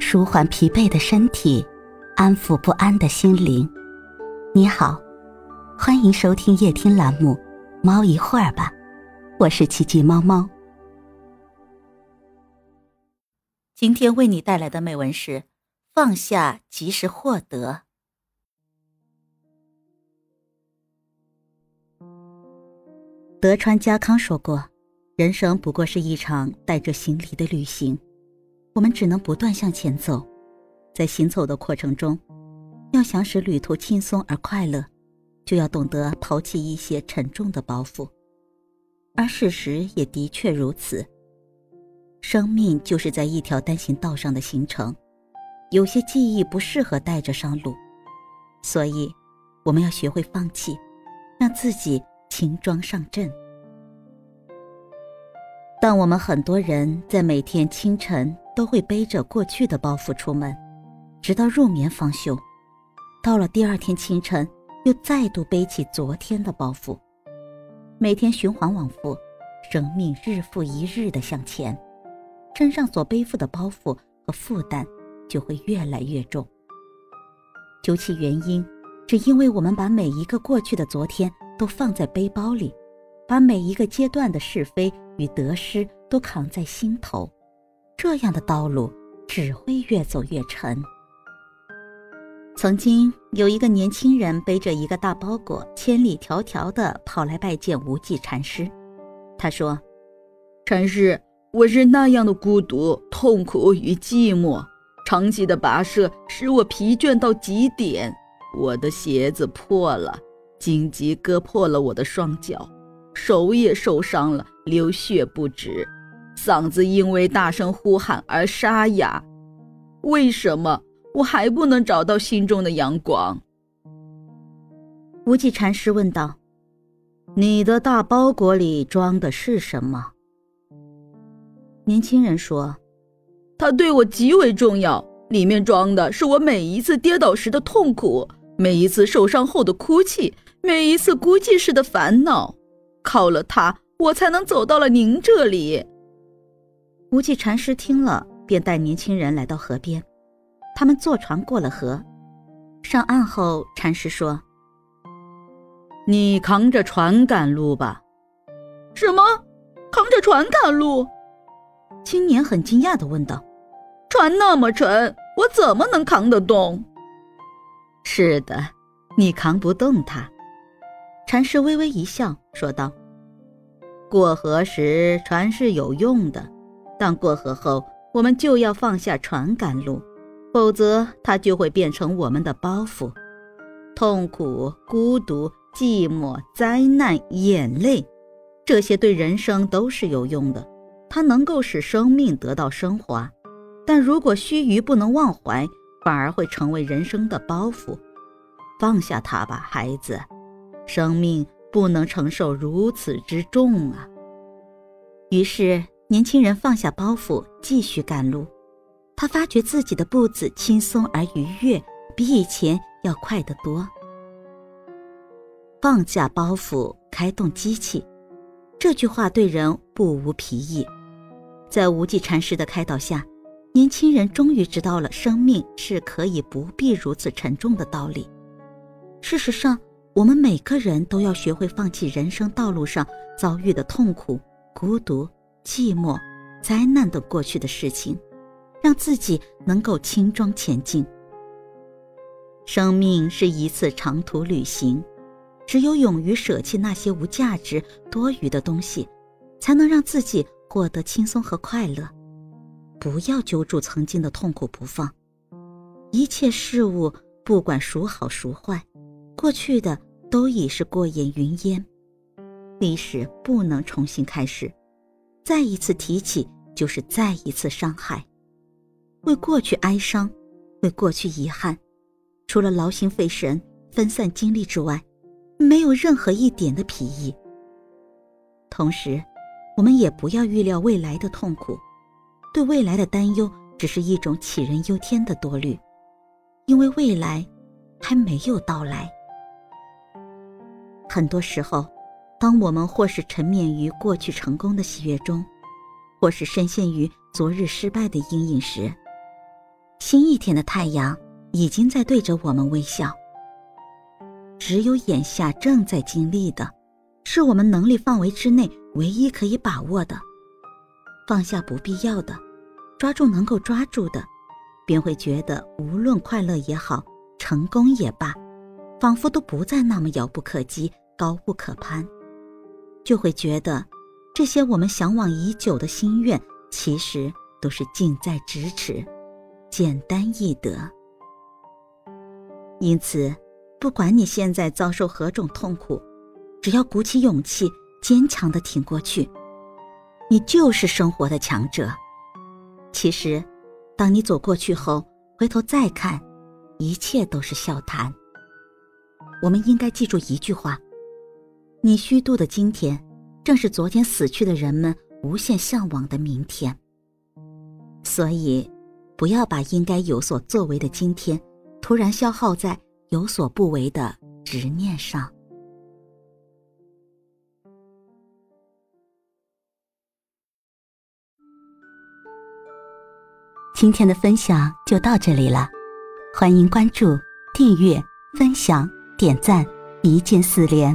舒缓疲惫的身体，安抚不安的心灵。你好，欢迎收听夜听栏目《猫一会儿吧》，我是奇迹猫猫。今天为你带来的美文是：放下即是获得。德川家康说过：“人生不过是一场带着行李的旅行，我们只能不断向前走。在行走的过程中，要想使旅途轻松而快乐，就要懂得抛弃一些沉重的包袱。而事实也的确如此。生命就是在一条单行道上的行程，有些记忆不适合带着上路，所以我们要学会放弃，让自己。”轻装上阵。但我们很多人在每天清晨都会背着过去的包袱出门，直到入眠方休。到了第二天清晨，又再度背起昨天的包袱。每天循环往复，生命日复一日的向前，身上所背负的包袱和负担就会越来越重。究其原因，只因为我们把每一个过去的昨天。都放在背包里，把每一个阶段的是非与得失都扛在心头，这样的道路只会越走越沉。曾经有一个年轻人背着一个大包裹，千里迢迢的跑来拜见无忌禅师。他说：“禅师，我是那样的孤独、痛苦与寂寞，长期的跋涉使我疲倦到极点，我的鞋子破了。”荆棘割破了我的双脚，手也受伤了，流血不止，嗓子因为大声呼喊而沙哑。为什么我还不能找到心中的阳光？无忌禅师问道：“你的大包裹里装的是什么？”年轻人说：“它对我极为重要，里面装的是我每一次跌倒时的痛苦，每一次受伤后的哭泣。”每一次孤寂时的烦恼，靠了它，我才能走到了您这里。无忌禅师听了，便带年轻人来到河边。他们坐船过了河，上岸后，禅师说：“你扛着船赶路吧。”“什么？扛着船赶路？”青年很惊讶的问道。“船那么沉，我怎么能扛得动？”“是的，你扛不动它。”禅师微微一笑，说道：“过河时船是有用的，但过河后我们就要放下船赶路，否则它就会变成我们的包袱。痛苦、孤独、寂寞、灾难、眼泪，这些对人生都是有用的，它能够使生命得到升华。但如果须臾不能忘怀，反而会成为人生的包袱。放下它吧，孩子。”生命不能承受如此之重啊！于是，年轻人放下包袱，继续赶路。他发觉自己的步子轻松而愉悦，比以前要快得多。放下包袱，开动机器，这句话对人不无裨益。在无忌禅师的开导下，年轻人终于知道了生命是可以不必如此沉重的道理。事实上，我们每个人都要学会放弃人生道路上遭遇的痛苦、孤独、寂寞、灾难等过去的事情，让自己能够轻装前进。生命是一次长途旅行，只有勇于舍弃那些无价值、多余的东西，才能让自己获得轻松和快乐。不要揪住曾经的痛苦不放，一切事物不管孰好孰坏，过去的。都已是过眼云烟，历史不能重新开始，再一次提起就是再一次伤害。为过去哀伤，为过去遗憾，除了劳心费神、分散精力之外，没有任何一点的裨益。同时，我们也不要预料未来的痛苦，对未来的担忧只是一种杞人忧天的多虑，因为未来还没有到来。很多时候，当我们或是沉湎于过去成功的喜悦中，或是深陷于昨日失败的阴影时，新一天的太阳已经在对着我们微笑。只有眼下正在经历的，是我们能力范围之内唯一可以把握的。放下不必要的，抓住能够抓住的，便会觉得无论快乐也好，成功也罢，仿佛都不再那么遥不可及、高不可攀。就会觉得，这些我们向往已久的心愿，其实都是近在咫尺，简单易得。因此。不管你现在遭受何种痛苦，只要鼓起勇气，坚强的挺过去，你就是生活的强者。其实，当你走过去后，回头再看，一切都是笑谈。我们应该记住一句话：你虚度的今天，正是昨天死去的人们无限向往的明天。所以，不要把应该有所作为的今天，突然消耗在。有所不为的执念上。今天的分享就到这里了，欢迎关注、订阅、分享、点赞，一键四连，